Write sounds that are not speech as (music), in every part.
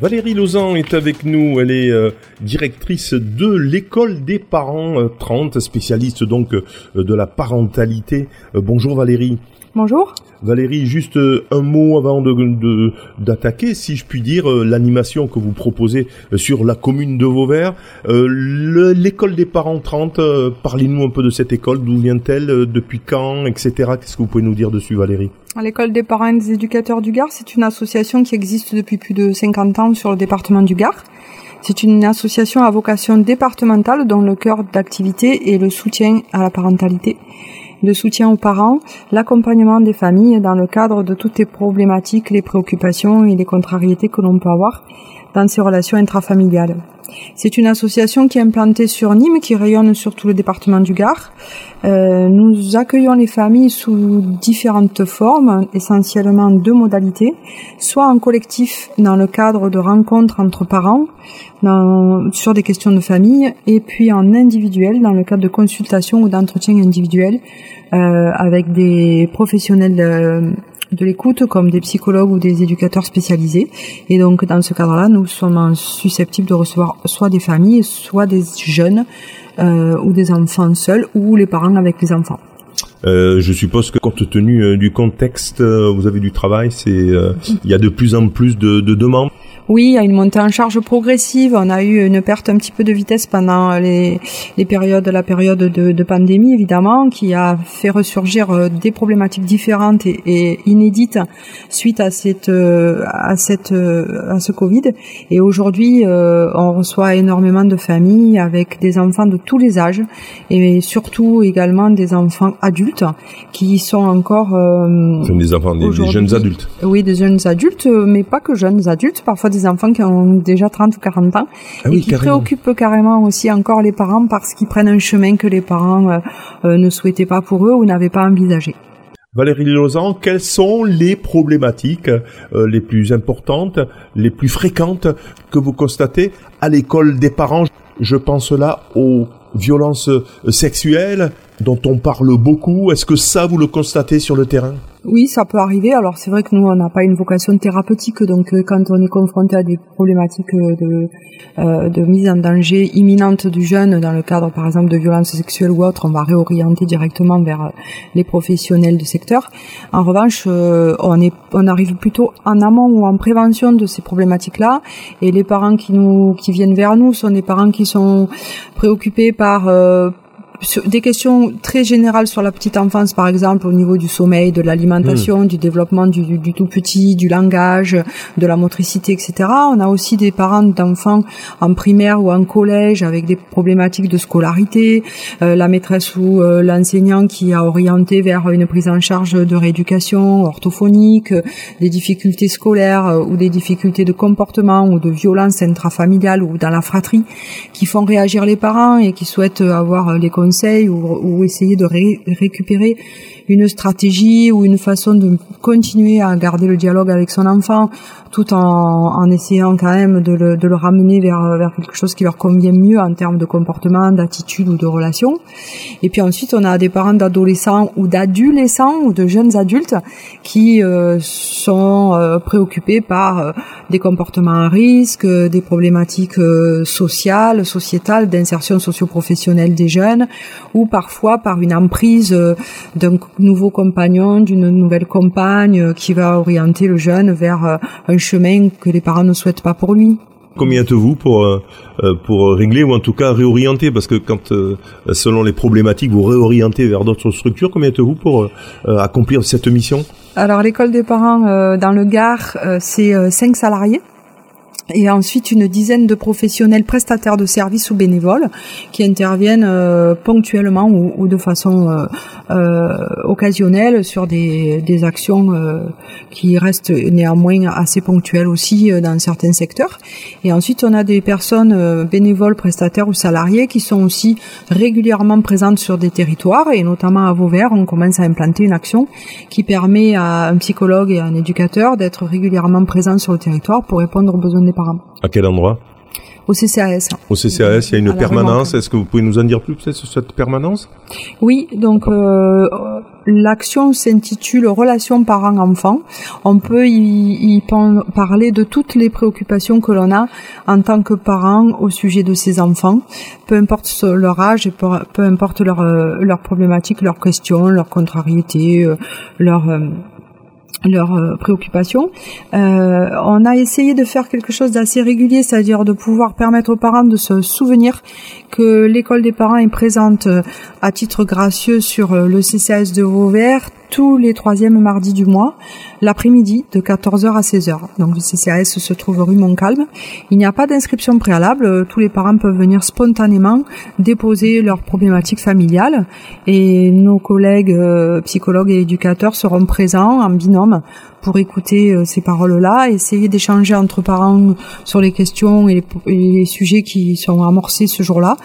Valérie Lausanne est avec nous, elle est euh, directrice de l'école des parents euh, 30, spécialiste donc euh, de la parentalité. Euh, bonjour Valérie. Bonjour. Valérie, juste euh, un mot avant de d'attaquer, si je puis dire, euh, l'animation que vous proposez euh, sur la commune de Vauvert. Euh, le- L'école des parents 30, euh, parlez-nous un peu de cette école, d'où vient-elle, euh, depuis quand, etc. Qu'est-ce que vous pouvez nous dire dessus Valérie? L'école des parents et des éducateurs du Gard, c'est une association qui existe depuis plus de 50 ans sur le département du Gard. C'est une association à vocation départementale dont le cœur d'activité est le soutien à la parentalité, le soutien aux parents, l'accompagnement des familles dans le cadre de toutes les problématiques, les préoccupations et les contrariétés que l'on peut avoir dans ces relations intrafamiliales. C'est une association qui est implantée sur Nîmes, qui rayonne sur tout le département du Gard. Euh, nous accueillons les familles sous différentes formes, essentiellement deux modalités, soit en collectif dans le cadre de rencontres entre parents sur des questions de famille, et puis en individuel dans le cadre de consultations ou d'entretiens individuels euh, avec des professionnels de, de l'écoute comme des psychologues ou des éducateurs spécialisés. Et donc dans ce cadre-là, nous sommes susceptibles de recevoir soit des familles, soit des jeunes euh, ou des enfants seuls ou les parents avec les enfants. Euh, je suppose que compte tenu euh, du contexte, vous avez du travail, c'est il y a de plus en plus de demandes. Oui, il y a une montée en charge progressive. On a eu une perte un petit peu de vitesse pendant les, les périodes, la période de, de pandémie évidemment, qui a fait ressurgir euh, des problématiques différentes et, et inédites suite à cette, euh, à cette, euh, à ce Covid. Et aujourd'hui, on reçoit énormément de familles avec des enfants de tous les âges et surtout également des enfants adultes qui sont encore euh, des enfants, des, jeunes adultes. oui, des jeunes adultes, mais pas que jeunes adultes, parfois des enfants qui ont déjà 30 ou 40 ans Ah et qui carrément. préoccupent carrément aussi encore les parents parce qu'ils prennent un chemin que les parents euh, euh, ne souhaitaient pas pour eux ou n'avaient pas envisagé. Valérie Lausanne, quelles sont les problématiques euh, les plus importantes, les plus fréquentes que vous constatez à l'école des parents? Je pense là aux violences sexuelles dont on parle beaucoup. Est-ce que ça, vous le constatez sur le terrain? Oui, ça peut arriver. Alors c'est vrai que nous, on n'a pas une vocation thérapeutique, donc euh, quand on est confronté à des problématiques euh, de, euh, de mise en danger imminente du jeune dans le cadre, par exemple, de violences sexuelles ou autres, on va réorienter directement vers les professionnels du secteur. En revanche, on, est, on arrive plutôt en amont ou en prévention de ces problématiques-là, et les parents qui nous, qui viennent vers nous sont des parents qui sont préoccupés par des questions très générales sur la petite enfance, par exemple, au niveau du sommeil, de l'alimentation, du développement du, du- du tout petit, du langage, de la motricité, etc. On a aussi des parents d'enfants en primaire ou en collège avec des problématiques de scolarité, euh, la maîtresse ou euh, l'enseignant qui a orienté vers une prise en charge de rééducation orthophonique, euh, des difficultés scolaires ou des difficultés de comportement ou de violence intrafamiliale ou dans la fratrie qui font réagir les parents et qui souhaitent avoir les conseils ou, ou essayer de ré- récupérer une stratégie ou une façon de continuer à garder le dialogue avec son enfant tout en, en essayant quand même de le, de le ramener vers, vers quelque chose qui leur convient mieux en termes de comportement, d'attitude ou de relation. Et puis ensuite, on a des parents d'adolescents ou d'adolescents ou de jeunes adultes qui euh, sont euh, préoccupés par euh, des comportements à risque, des problématiques euh, sociales, sociétales, d'insertion socio-professionnelle des jeunes, ou parfois par une emprise euh, d'un nouveau compagnon, d'une nouvelle compagne euh, qui va orienter le jeune vers euh, un chemin que les parents ne souhaitent pas pour lui. Combien êtes-vous pour euh, pour régler ou en tout cas réorienter? Parce que quand euh, selon les problématiques vous réorientez vers d'autres structures, combien êtes-vous pour euh, accomplir cette mission? Alors l'école des parents dans le Gard, c'est cinq salariés. Et ensuite une dizaine de professionnels prestataires de services ou bénévoles qui interviennent euh, ponctuellement ou, ou de façon euh, euh, occasionnelle sur des, des actions euh, qui restent néanmoins assez ponctuelles aussi euh, dans certains secteurs. Et ensuite on a des personnes euh, bénévoles, prestataires ou salariés qui sont aussi régulièrement présentes sur des territoires et notamment à Vauvert on commence à implanter une action qui permet à un psychologue et à un éducateur d'être régulièrement présents sur le territoire pour répondre aux besoins des À quel endroit? Au CCAS. Au CCAS, il y a une permanence. Est-ce que vous pouvez nous en dire plus peut-être sur cette permanence? Oui, donc euh, l'action s'intitule Relations parents-enfants. On peut y, y, parler de toutes les préoccupations que l'on a en tant que parents au sujet de ces enfants, peu importe leur âge et peu, peu importe leur, euh, leur problématique, leurs questions, leurs contrariétés, euh, leurs leurs euh, préoccupations. Euh, on a essayé de faire quelque chose d'assez régulier, c'est-à-dire de pouvoir permettre aux parents de se souvenir que l'école des parents est présente euh, à titre gracieux sur le CCAS de Vauvert tous les troisièmes mardis du mois, l'après-midi de 14h à 16h. Donc le CCAS se trouve rue Montcalm. Il n'y a pas d'inscription préalable, tous les parents peuvent venir spontanément déposer leurs problématiques familiales et nos collègues euh, psychologues et éducateurs seront présents en binôme pour écouter euh, ces paroles-là, essayer d'échanger entre parents sur les questions et les, sujets qui sont amorcés ce jour-là.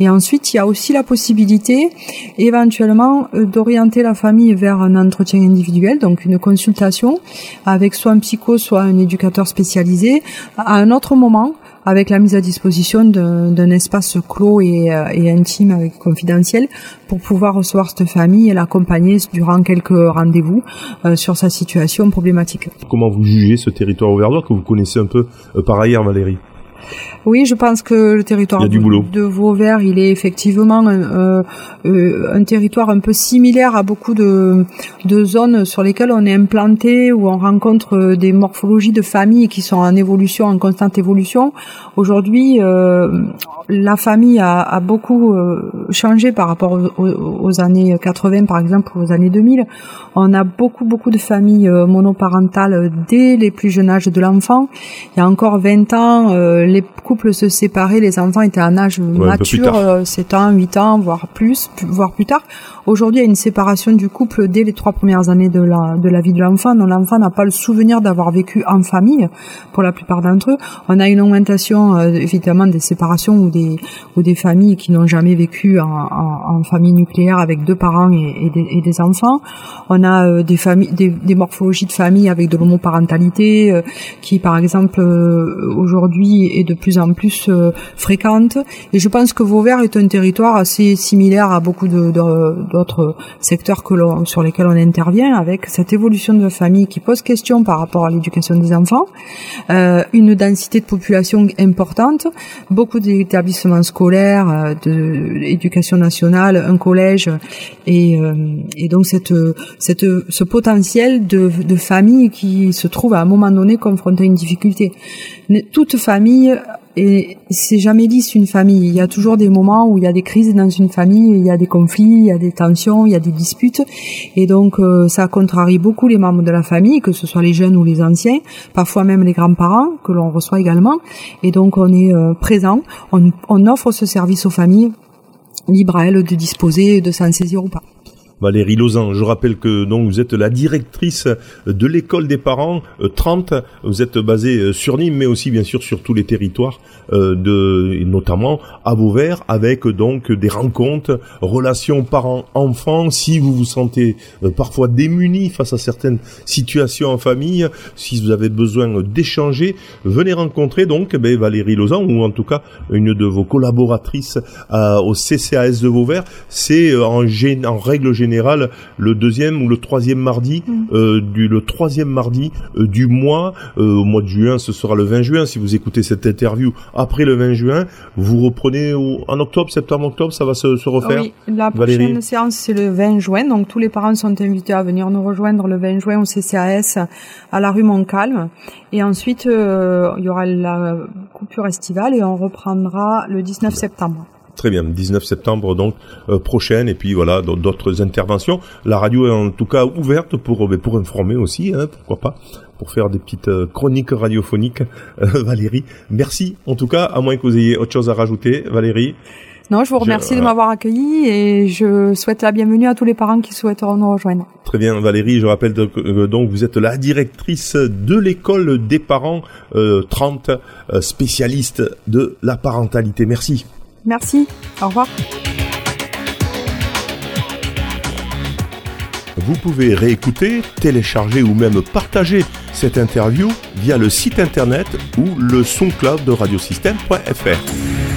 Et ensuite, il y a aussi la possibilité éventuellement euh, d'orienter la famille vers un entretien individuel, donc une consultation avec soit un psycho, soit un éducateur spécialisé à un autre moment avec la mise à disposition d'un espace clos et, euh, et, intime avec confidentiel pour pouvoir recevoir cette famille et l'accompagner durant quelques rendez-vous euh, sur sa situation problématique. Comment vous jugez ce territoire auvergnat que vous connaissez un peu euh, par ailleurs Valérie? Oui, je pense que le territoire de Vauvert, il est effectivement euh, euh, un territoire un peu similaire à beaucoup de, de zones sur lesquelles on est implanté, où on rencontre des morphologies de familles qui sont en évolution, en constante évolution. Aujourd'hui, euh, la famille a, a beaucoup euh, changé par rapport aux, aux, années 80, par exemple, aux années 2000. On a beaucoup, beaucoup de familles euh, monoparentales dès les plus jeunes âges de l'enfant. Il y a encore 20 ans, euh, les couples se séparaient, les enfants étaient en âge mature, 7 ans, 8 ans, voire plus, voire plus tard. Aujourd'hui, il y a une séparation du couple dès les trois premières années de la, de la vie de l'enfant. Donc l'enfant n'a pas le souvenir d'avoir vécu en famille, pour la plupart d'entre eux. On a une augmentation, évidemment, des séparations ou des ou des familles qui n'ont jamais vécu en, famille nucléaire avec deux parents et, des, enfants. On a euh, des familles, des, morphologies de famille avec de l'homoparentalité euh, qui, par exemple, euh, aujourd'hui de plus en plus fréquente. Et je pense que Vauvert est un territoire assez similaire à beaucoup d'autres secteurs que sur lesquels on intervient, avec cette évolution de famille qui pose question par rapport à l'éducation des enfants, une densité de population importante, beaucoup d'établissements établissement scolaire, euh, de l'éducation nationale, un collège, et, euh, donc cette, ce potentiel de, de famille qui se trouve à un moment donné confrontée à une difficulté. Toute famille et c'est jamais lisse une famille. Il y a toujours des moments où il y a des crises dans une famille, il y a des conflits, il y a des tensions, il y a des disputes, et donc euh, ça contrarie beaucoup les membres de la famille, que ce soit les jeunes ou les anciens, parfois même les grands-parents que l'on reçoit également. Et donc on est euh, présent, on, on offre ce service aux familles, libre à elles de disposer, de s'en saisir ou pas. Valérie Lausanne. Je rappelle que donc vous êtes la directrice de l'école des parents 30. Euh, vous êtes basée euh, sur Nîmes, mais aussi bien sûr sur tous les territoires euh, de, notamment à Vauvert, avec donc des rencontres, relations parents-enfants. Si vous vous sentez parfois démunis face à certaines situations en famille, si vous avez besoin d'échanger, venez rencontrer donc ben, Valérie Lausanne ou en tout cas une de vos collaboratrices au CCAS de Vauvert. C'est en, en règle générale le deuxième ou le troisième mardi mm. euh, du le troisième mardi euh, du mois euh, au mois de juin ce sera le 20 juin. Si vous écoutez cette interview après le 20 juin vous reprenez en octobre septembre octobre ça va se, refaire? Oui la prochaine séance c'est le 20 juin. Donc tous les parents sont invités à venir nous rejoindre le 20 juin au CCAS à la rue Montcalm. Et ensuite il y aura la coupure estivale et on reprendra le 19 septembre Très bien, 19 septembre donc euh, prochaine et puis voilà d'autres interventions. La radio est en tout cas ouverte pour euh, pour informer aussi, hein, pourquoi pas, pour faire des petites euh, chroniques radiophoniques. (laughs) Valérie, merci en tout cas, à moins que vous ayez autre chose à rajouter, Valérie. Non, je vous remercie de m'avoir accueilli et je souhaite la bienvenue à tous les parents qui souhaiteront nous rejoindre. Très bien, Valérie, je rappelle que donc vous êtes la directrice de l'école des parents 30, spécialiste de la parentalité. Merci. Merci. Au revoir. Vous pouvez réécouter, télécharger ou même partager cette interview via le site internet ou le SoundCloud de radiosystème.fr.